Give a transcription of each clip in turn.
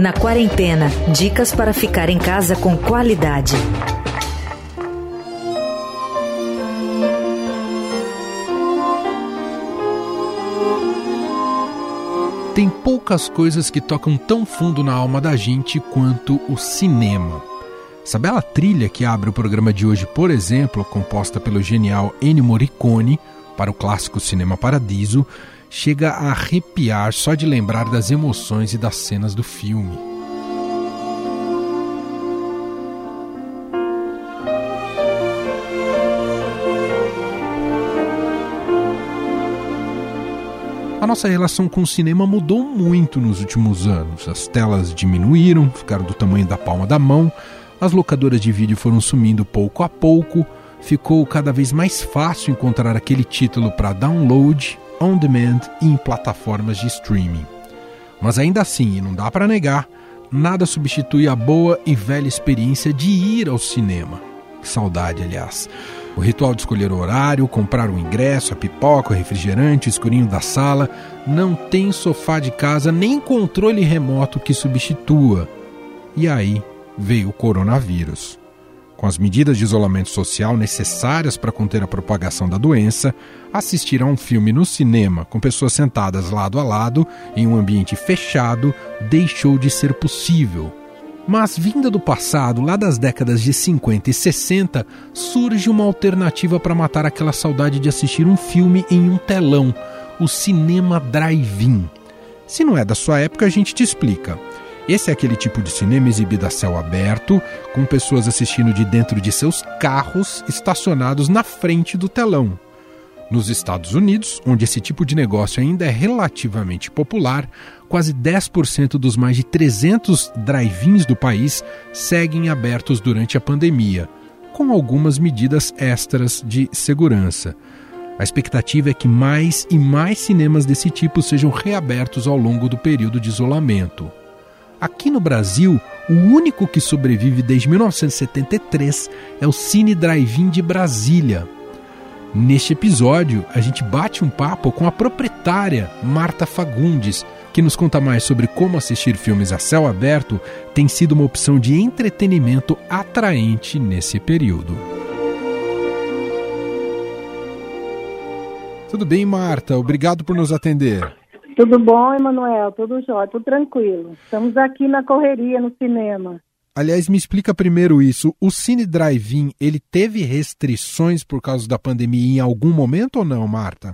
Na quarentena, dicas para ficar em casa com qualidade. Tem poucas coisas que tocam tão fundo na alma da gente quanto o cinema. Sabe a trilha que abre o programa de hoje, por exemplo, composta pelo genial Ennio Morricone para o clássico Cinema Paradiso, chega a arrepiar só de lembrar das emoções e das cenas do filme. A nossa relação com o cinema mudou muito nos últimos anos. As telas diminuíram, ficaram do tamanho da palma da mão, as locadoras de vídeo foram sumindo pouco a pouco, ficou cada vez mais fácil encontrar aquele título para download, on demand e em plataformas de streaming. Mas ainda assim, e não dá para negar, nada substitui a boa e velha experiência de ir ao cinema. Que saudade, aliás. O ritual de escolher o horário, comprar o ingresso, a pipoca, o refrigerante, o escurinho da sala, não tem sofá de casa nem controle remoto que substitua. E aí veio o coronavírus. Com as medidas de isolamento social necessárias para conter a propagação da doença, assistir a um filme no cinema com pessoas sentadas lado a lado em um ambiente fechado deixou de ser possível mas vinda do passado, lá das décadas de 50 e 60, surge uma alternativa para matar aquela saudade de assistir um filme em um telão, o cinema drive-in. Se não é da sua época, a gente te explica. Esse é aquele tipo de cinema exibido a céu aberto, com pessoas assistindo de dentro de seus carros estacionados na frente do telão. Nos Estados Unidos, onde esse tipo de negócio ainda é relativamente popular, quase 10% dos mais de 300 drive-ins do país seguem abertos durante a pandemia, com algumas medidas extras de segurança. A expectativa é que mais e mais cinemas desse tipo sejam reabertos ao longo do período de isolamento. Aqui no Brasil, o único que sobrevive desde 1973 é o Cine Drive-In de Brasília, Neste episódio, a gente bate um papo com a proprietária Marta Fagundes, que nos conta mais sobre como assistir filmes a céu aberto tem sido uma opção de entretenimento atraente nesse período. Tudo bem, Marta? Obrigado por nos atender. Tudo bom, Emanuel? Tudo jóia, tudo tranquilo. Estamos aqui na correria no cinema. Aliás, me explica primeiro isso. O Cine Drive-In, ele teve restrições por causa da pandemia em algum momento ou não, Marta?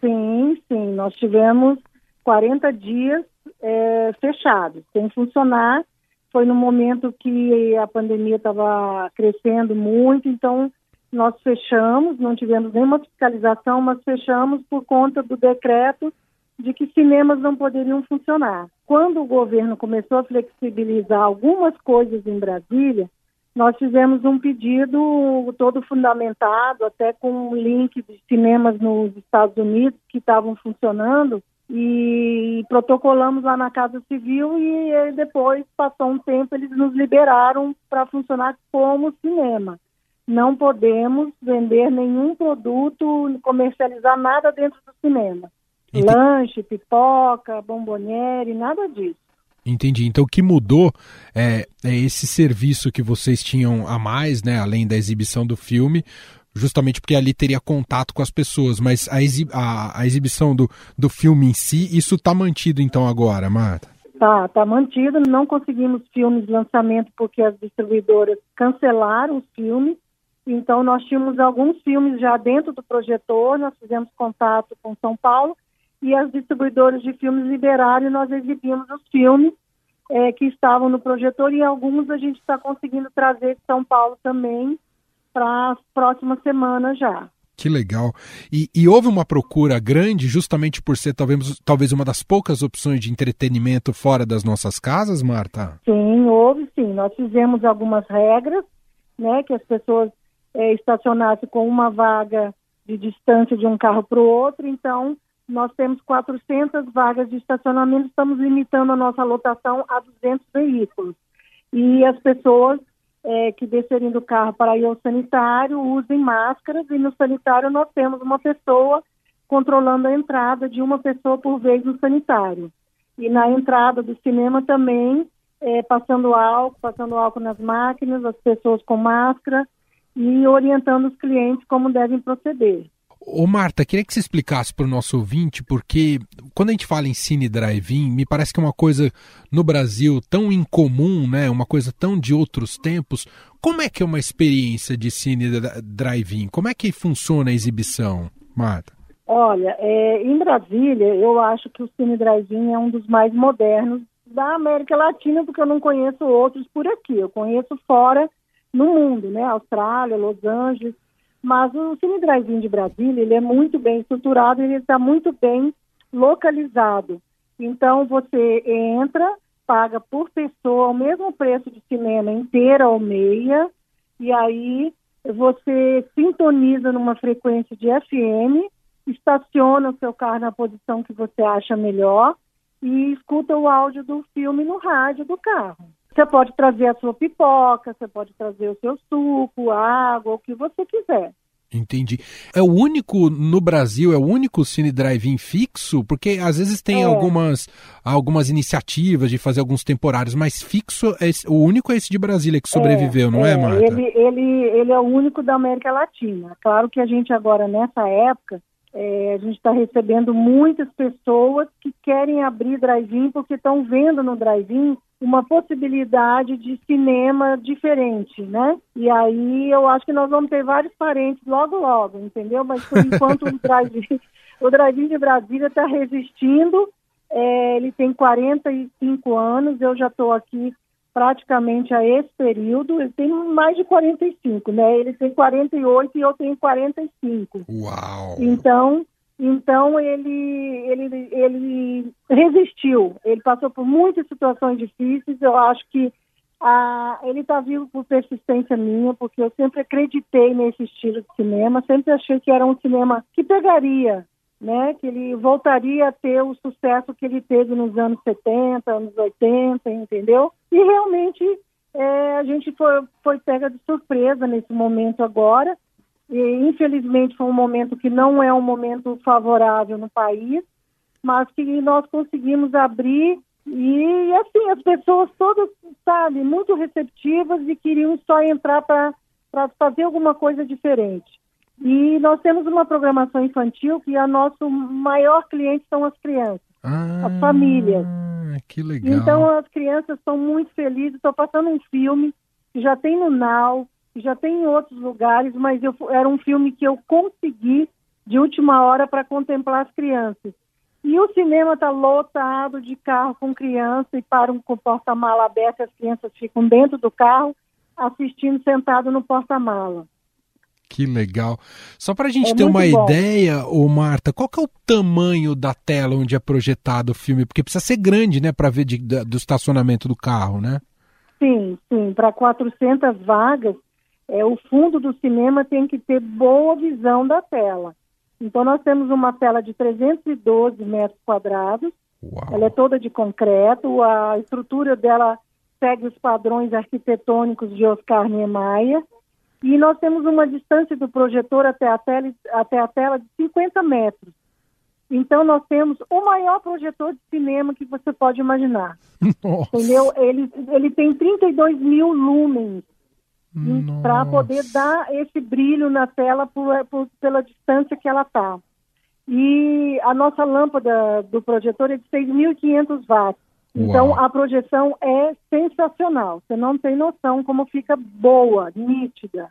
Sim, sim. Nós tivemos 40 dias é, fechados, sem funcionar. Foi no momento que a pandemia estava crescendo muito, então nós fechamos, não tivemos nenhuma fiscalização, mas fechamos por conta do decreto de que cinemas não poderiam funcionar. Quando o governo começou a flexibilizar algumas coisas em Brasília, nós fizemos um pedido todo fundamentado, até com um link de cinemas nos Estados Unidos que estavam funcionando, e protocolamos lá na Casa Civil e depois, passou um tempo, eles nos liberaram para funcionar como cinema. Não podemos vender nenhum produto, comercializar nada dentro do cinema. Lanche, pipoca, bomboniere, nada disso. Entendi. Então o que mudou é, é, esse serviço que vocês tinham a mais, né, além da exibição do filme, justamente porque ali teria contato com as pessoas, mas a, exib a, a exibição do, do filme em si, isso está mantido então agora, Marta? Tá, tá mantido. Não conseguimos filmes de lançamento porque as distribuidoras cancelaram os filmes. Então nós tínhamos alguns filmes já dentro do projetor, nós fizemos contato com São Paulo e as distribuidoras de filmes liberaram e nós exibimos os filmes é, que estavam no projetor e alguns a gente está conseguindo trazer de São Paulo também para as próximas semanas já. Que legal. E, e, houve uma procura grande justamente por ser talvez, talvez uma das poucas opções de entretenimento fora das nossas casas, Marta? Sim, houve sim. Nós fizemos algumas regras, né, que as pessoas é, estacionassem com uma vaga de distância de um carro para o outro, então nós temos 400 vagas de estacionamento, estamos limitando a nossa lotação a 200 veículos. E as pessoas é, que descerem do carro para ir ao sanitário usem máscaras e no sanitário nós temos uma pessoa controlando a entrada de uma pessoa por vez no sanitário. E na entrada do cinema também, é, passando álcool, passando álcool nas máquinas, as pessoas com máscara e orientando os clientes como devem proceder. Ô Marta, queria que você explicasse para o nosso ouvinte, porque quando a gente fala em cine drive-in, me parece que é uma coisa no Brasil tão incomum, né? Uma coisa tão de outros tempos. Como é que é uma experiência de cine drive-in? Como é que funciona a exibição, Marta? Olha, é, em Brasília, eu acho que o cine drive-in é um dos mais modernos da América Latina, porque eu não conheço outros por aqui. Eu conheço fora no mundo, né? Austrália, Los Angeles. Mas o Cine Drive-In de Brasília, ele é muito bem estruturado, ele está muito bem localizado. Então, você entra, paga por pessoa o mesmo preço de cinema inteira ou meia, e aí você sintoniza numa frequência de FM, estaciona o seu carro na posição que você acha melhor e escuta o áudio do filme no rádio do carro. Você pode trazer a sua pipoca, você pode trazer o seu suco, água, o que você quiser. Entendi. É o único no Brasil, é o único cine drive-in fixo? Porque às vezes tem é. algumas, algumas iniciativas de fazer alguns temporários, mas fixo, é o único é esse de Brasília que sobreviveu, é, não é, é, Marta? Ele, ele, ele é o único da América Latina. Claro que a gente agora, nessa época, é, a gente está recebendo muitas pessoas que querem abrir drive-in porque estão vendo no drive-in uma possibilidade de cinema diferente, né? E aí eu acho que nós vamos ter vários parentes logo, logo, entendeu? Mas por enquanto o drive-in o drive de Brasília está resistindo. É, ele tem 45 anos, eu já estou aqui praticamente a esse período. Ele tem mais de 45, né? Ele tem 48 e eu tenho 45. Uau! Então, então ele, ele, ele resistiu. Ele passou por muitas situações difíceis. Eu acho que ah, ele está vivo por persistência minha, porque eu sempre acreditei nesse estilo de cinema. Sempre achei que era um cinema que pegaria né, que ele voltaria a ter o sucesso que ele teve nos anos 70, anos 80, entendeu? E realmente é, a gente foi, foi pega de surpresa nesse momento agora. E, infelizmente foi um momento que não é um momento favorável no país, mas que nós conseguimos abrir e assim as pessoas todas, sabe, muito receptivas e queriam só entrar para fazer alguma coisa diferente. E nós temos uma programação infantil que a nosso maior cliente são as crianças, ah, as famílias. Que legal. Então as crianças estão muito felizes. Estou passando um filme que já tem no Now, já tem em outros lugares, mas eu, era um filme que eu consegui de última hora para contemplar as crianças. E o cinema está lotado de carro com criança e para um porta-mala aberto, as crianças ficam dentro do carro assistindo sentado no porta-mala. Que legal. Só para a gente é ter uma bom. ideia, ô Marta, qual que é o tamanho da tela onde é projetado o filme? Porque precisa ser grande, né, para ver de, do estacionamento do carro, né? Sim, sim. Para 400 vagas, é, o fundo do cinema tem que ter boa visão da tela. Então, nós temos uma tela de 312 metros quadrados. Uau. Ela é toda de concreto. A estrutura dela segue os padrões arquitetônicos de Oscar Niemeyer. E nós temos uma distância do projetor até a tela, até a tela de 50 metros. Então nós temos o maior projetor de cinema que você pode imaginar. Nossa. Entendeu? Ele, ele tem 32 mil lumens para poder dar esse brilho na tela por, por, pela distância que ela está. E a nossa lâmpada do projetor é de 6.500 watts. Então Uau. a projeção é sensacional. Você não tem noção como fica boa, nítida.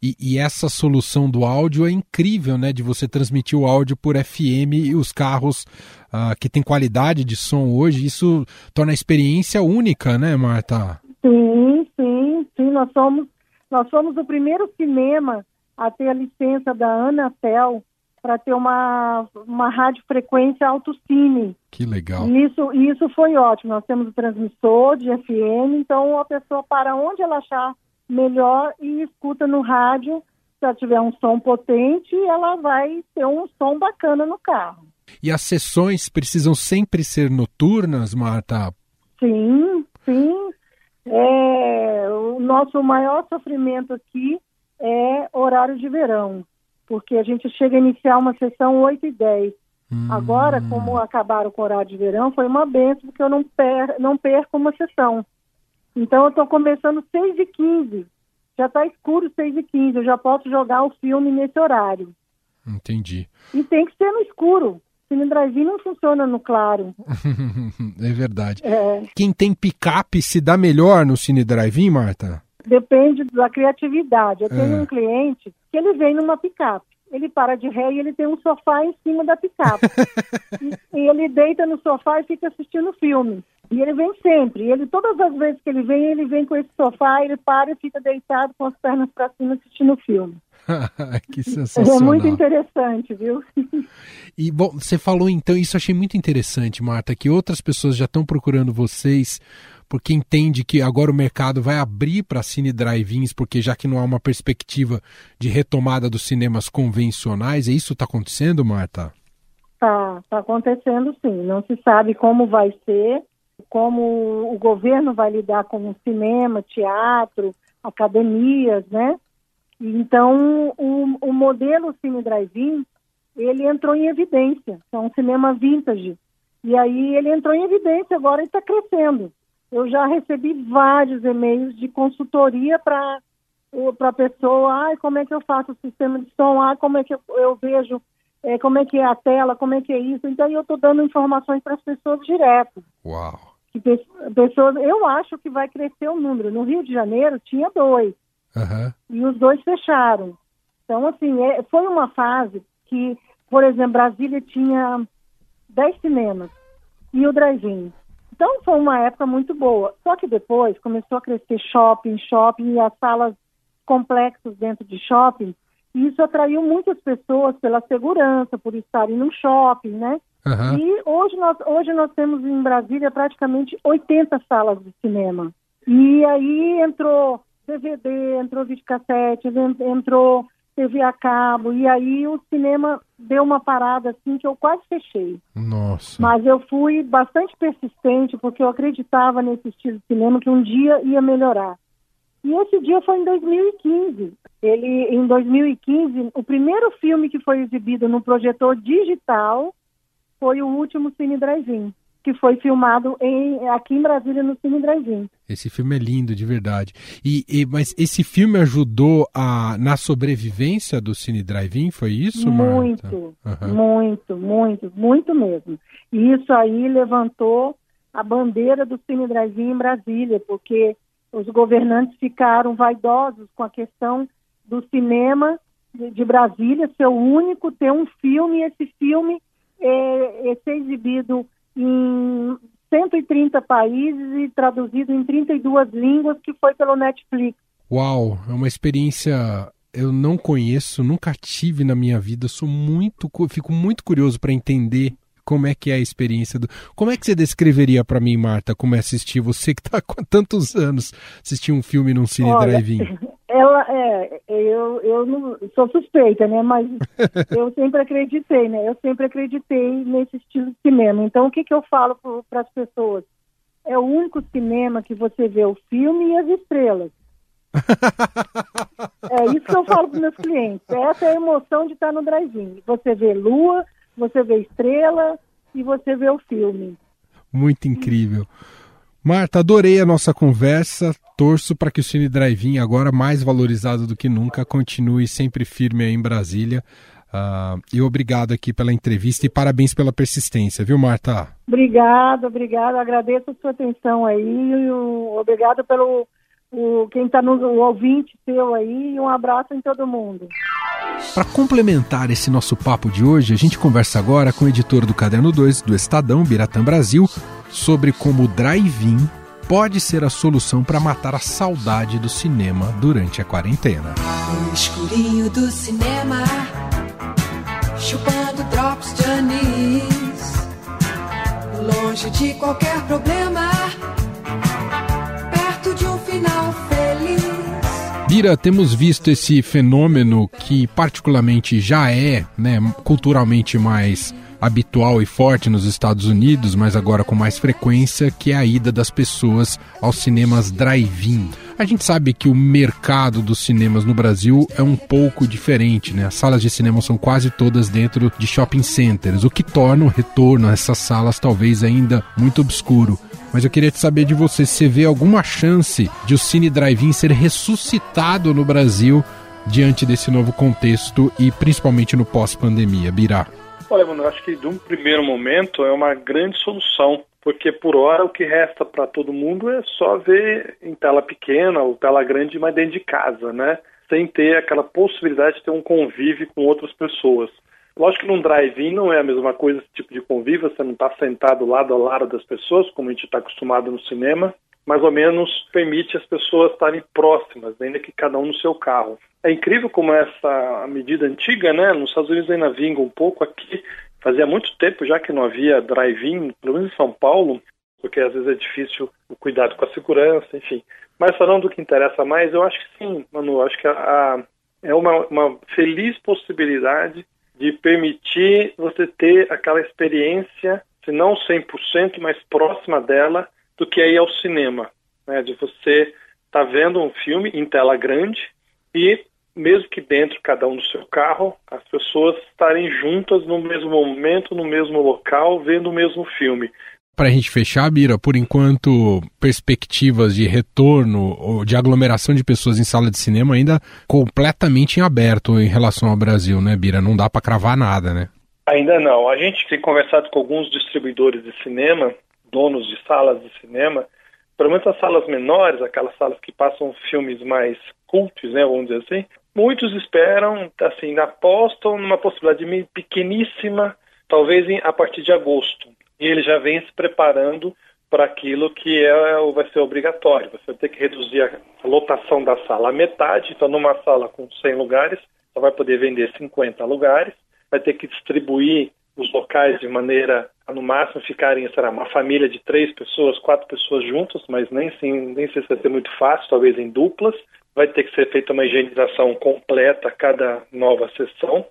E, e, essa solução do áudio é incrível, né? De você transmitir o áudio por FM e os carros uh, que têm qualidade de som hoje, isso torna a experiência única, né, Marta? Sim, sim, sim. Nós somos, nós somos o primeiro cinema a ter a licença da Anatel para ter uma, uma radiofrequência autocine. Que legal. Isso, isso foi ótimo. Nós temos o transmissor de FM, então a pessoa para onde ela achar melhor e escuta no rádio. Se ela tiver um som potente, ela vai ter um som bacana no carro. E as sessões precisam sempre ser noturnas, Marta? Sim, sim. É, o nosso maior sofrimento aqui é horário de verão porque a gente chega a iniciar uma sessão 8 e 10. Hum. Agora, como acabaram com o horário de verão, foi uma benção, porque eu não, per não perco uma sessão. Então, eu estou começando 6 e 15 já está escuro 6 e 15 eu já posso jogar o filme nesse horário. Entendi. E tem que ser no escuro. Cine Drive não funciona no claro. é verdade. É. Quem tem picape se dá melhor no Cine Drive-In, Marta? Depende da criatividade. Eu tenho é. um cliente que ele vem numa picape. Ele para de ré e ele tem um sofá em cima da picape. e, e ele deita no sofá e fica assistindo filme. E ele vem sempre. Ele todas as vezes que ele vem, ele vem com esse sofá, ele para e fica deitado com as pernas para cima assistindo o filme. que sensacional. É muito interessante, viu? e bom, você falou então, isso achei muito interessante, Marta, que outras pessoas já estão procurando vocês porque entende que agora o mercado vai abrir para cine drive-ins, porque já que não há uma perspectiva de retomada dos cinemas convencionais, é isso está acontecendo, Marta? Está tá acontecendo sim. Não se sabe como vai ser, como o governo vai lidar com o cinema, teatro, academias, né? Então, o, o modelo Cine Drive-In, ele entrou em evidência, é um cinema vintage. E aí ele entrou em evidência agora e está crescendo. Eu já recebi vários e-mails de consultoria para a pessoa, ai, como é que eu faço o sistema de som, ai, como é que eu, eu vejo, é, como é que é a tela, como é que é isso. Então eu estou dando informações para as pessoas direto. Uau! Pessoas, eu acho que vai crescer o número. No Rio de Janeiro tinha dois uhum. e os dois fecharam. Então assim, é, foi uma fase que, por exemplo, Brasília tinha dez cinemas e o drive-in. Então foi uma época muito boa. Só que depois começou a crescer shopping, shopping e as salas complexos dentro de shopping. E isso atraiu muitas pessoas pela segurança, por estarem no shopping, né? Uhum. E hoje nós, hoje nós temos em Brasília praticamente 80 salas de cinema. E aí entrou DVD, entrou videocassete, entrou TV a cabo, e aí o cinema deu uma parada assim que eu quase fechei. Nossa. Mas eu fui bastante persistente porque eu acreditava nesse estilo de cinema que um dia ia melhorar. E esse dia foi em 2015. Ele, em 2015, o primeiro filme que foi exibido no projetor digital foi o último Cine Drive-In que foi filmado em, aqui em Brasília no Cine Drive-In. Esse filme é lindo, de verdade. E, e, mas esse filme ajudou a, na sobrevivência do Cine Drive-In, foi isso, Muito, uhum. muito, muito, muito mesmo. E isso aí levantou a bandeira do Cine Drive-In em Brasília, porque os governantes ficaram vaidosos com a questão do cinema de, de Brasília ser o único, ter um filme, e esse filme é, é ser exibido em 130 países e traduzido em 32 línguas, que foi pelo Netflix. Uau, é uma experiência eu não conheço, nunca tive na minha vida. Sou muito, fico muito curioso para entender como é que é a experiência do. Como é que você descreveria para mim, Marta, como é assistir você que está com tantos anos assistir um filme num cine drive-in? Ela é, eu, eu não sou suspeita, né? Mas eu sempre acreditei, né? Eu sempre acreditei nesse estilo de cinema. Então, o que, que eu falo para as pessoas? É o único cinema que você vê o filme e as estrelas. é isso que eu falo para meus clientes. Essa é a emoção de estar no drive-in. Você vê lua, você vê estrela e você vê o filme. Muito incrível. Marta, adorei a nossa conversa. Torço para que o Cine Drive-In, agora mais valorizado do que nunca, continue sempre firme aí em Brasília. Uh, e obrigado aqui pela entrevista e parabéns pela persistência, viu, Marta? Obrigada, obrigada. Agradeço a sua atenção aí. Obrigado pelo o, quem está no o ouvinte seu aí. E um abraço em todo mundo. Para complementar esse nosso papo de hoje, a gente conversa agora com o editor do Caderno 2 do Estadão, Biratã Brasil, sobre como o drive-in pode ser a solução para matar a saudade do cinema durante a quarentena. No escurinho do cinema, chupando drops de anis, longe de qualquer problema, perto de um final feliz. Bira, temos visto esse fenômeno que particularmente já é, né, culturalmente mais habitual e forte nos Estados Unidos, mas agora com mais frequência, que é a ida das pessoas aos cinemas drive-in. A gente sabe que o mercado dos cinemas no Brasil é um pouco diferente, né? As salas de cinema são quase todas dentro de shopping centers, o que torna o retorno a essas salas talvez ainda muito obscuro. Mas eu queria te saber de você se você vê alguma chance de o Cine Drive-In ser ressuscitado no Brasil diante desse novo contexto e principalmente no pós-pandemia, Birá. Olha, mano, eu acho que de um primeiro momento é uma grande solução, porque por hora o que resta para todo mundo é só ver em tela pequena ou tela grande, mas dentro de casa, né? Sem ter aquela possibilidade de ter um convívio com outras pessoas. Lógico que num drive-in não é a mesma coisa esse tipo de convívio, você não está sentado lado a lado das pessoas, como a gente está acostumado no cinema, mais ou menos permite as pessoas estarem próximas, ainda que cada um no seu carro. É incrível como essa medida antiga, né? Nos Estados Unidos ainda vinga um pouco aqui. Fazia muito tempo já que não havia drive-in, pelo menos em São Paulo, porque às vezes é difícil o cuidado com a segurança, enfim. Mas falando do que interessa mais, eu acho que sim, Manu, acho que a, a, é uma, uma feliz possibilidade de permitir você ter aquela experiência, se não 100%, mas próxima dela, do que é ir ao cinema. Né? De você estar tá vendo um filme em tela grande e, mesmo que dentro, cada um do seu carro, as pessoas estarem juntas no mesmo momento, no mesmo local, vendo o mesmo filme. Para a gente fechar, Bira, por enquanto, perspectivas de retorno ou de aglomeração de pessoas em sala de cinema ainda completamente em aberto em relação ao Brasil, né, Bira? Não dá para cravar nada, né? Ainda não. A gente tem conversado com alguns distribuidores de cinema donos de salas de cinema, pelo menos as salas menores, aquelas salas que passam filmes mais cultos, né, vamos dizer assim, muitos esperam, assim, apostam numa possibilidade pequeníssima, talvez a partir de agosto. E ele já vem se preparando para aquilo que é, vai ser obrigatório. Você vai ter que reduzir a lotação da sala à metade, então numa sala com 100 lugares, só vai poder vender 50 lugares, vai ter que distribuir os locais de maneira a no máximo ficarem, será, uma família de três pessoas, quatro pessoas juntas, mas nem, sim, nem sei se vai ser muito fácil, talvez em duplas. Vai ter que ser feita uma higienização completa a cada nova sessão.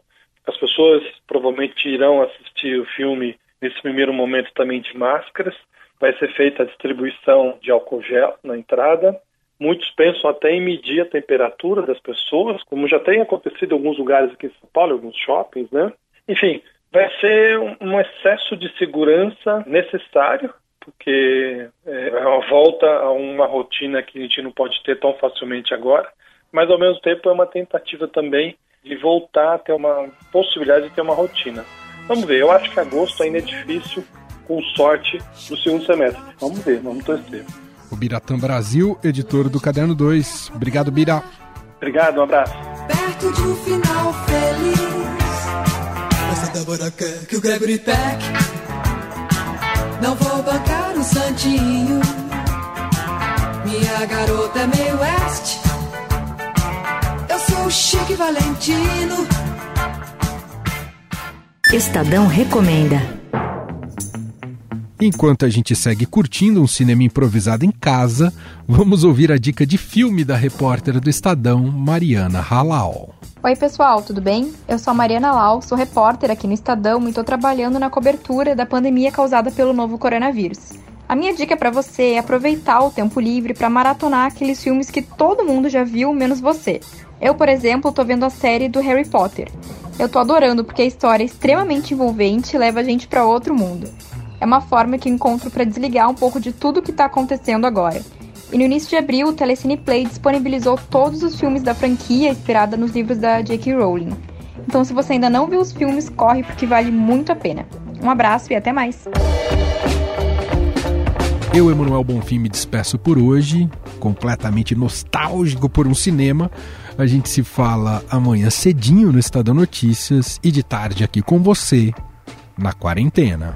As pessoas provavelmente irão assistir o filme nesse primeiro momento também de máscaras. Vai ser feita a distribuição de álcool gel na entrada. Muitos pensam até em medir a temperatura das pessoas, como já tem acontecido em alguns lugares aqui em São Paulo, alguns shoppings, né? Enfim, vai ser um excesso de segurança necessário, porque é, é uma volta a uma rotina que a gente não pode ter tão facilmente agora, mas ao mesmo tempo é uma tentativa também de voltar a ter uma possibilidade de ter uma rotina. Vamos ver, eu acho que agosto ainda é difícil, com sorte, no segundo semestre. Vamos ver, vamos torcer. O Biratã Brasil, editor do Caderno 2. Obrigado, Bira. Obrigado, um abraço. Perto de um final feliz Débora quer que o Gregory Peck. Não vou bancar o santinho. Minha garota é meio oeste. Eu sou o Chique Valentino. Estadão Recomenda Enquanto a gente segue curtindo um cinema improvisado em casa, vamos ouvir a dica de filme da repórter do Estadão, Mariana Halal. Oi, pessoal, tudo bem? Eu sou a Mariana Lau, sou repórter aqui no Estadão e estou trabalhando na cobertura da pandemia causada pelo novo coronavírus. A minha dica para você é aproveitar o tempo livre para maratonar aqueles filmes que todo mundo já viu, menos você. Eu, por exemplo, estou vendo a série do Harry Potter. Eu estou adorando porque a história é extremamente envolvente e leva a gente para outro mundo. É uma forma que encontro para desligar um pouco de tudo o que está acontecendo agora. E no início de abril, o Telecine Play disponibilizou todos os filmes da franquia inspirada nos livros da J.K. Rowling. Então, se você ainda não viu os filmes, corre porque vale muito a pena. Um abraço e até mais. Eu, Emanuel Bonfim, me despeço por hoje, completamente nostálgico por um cinema. A gente se fala amanhã cedinho no Estadão Notícias e de tarde aqui com você na quarentena.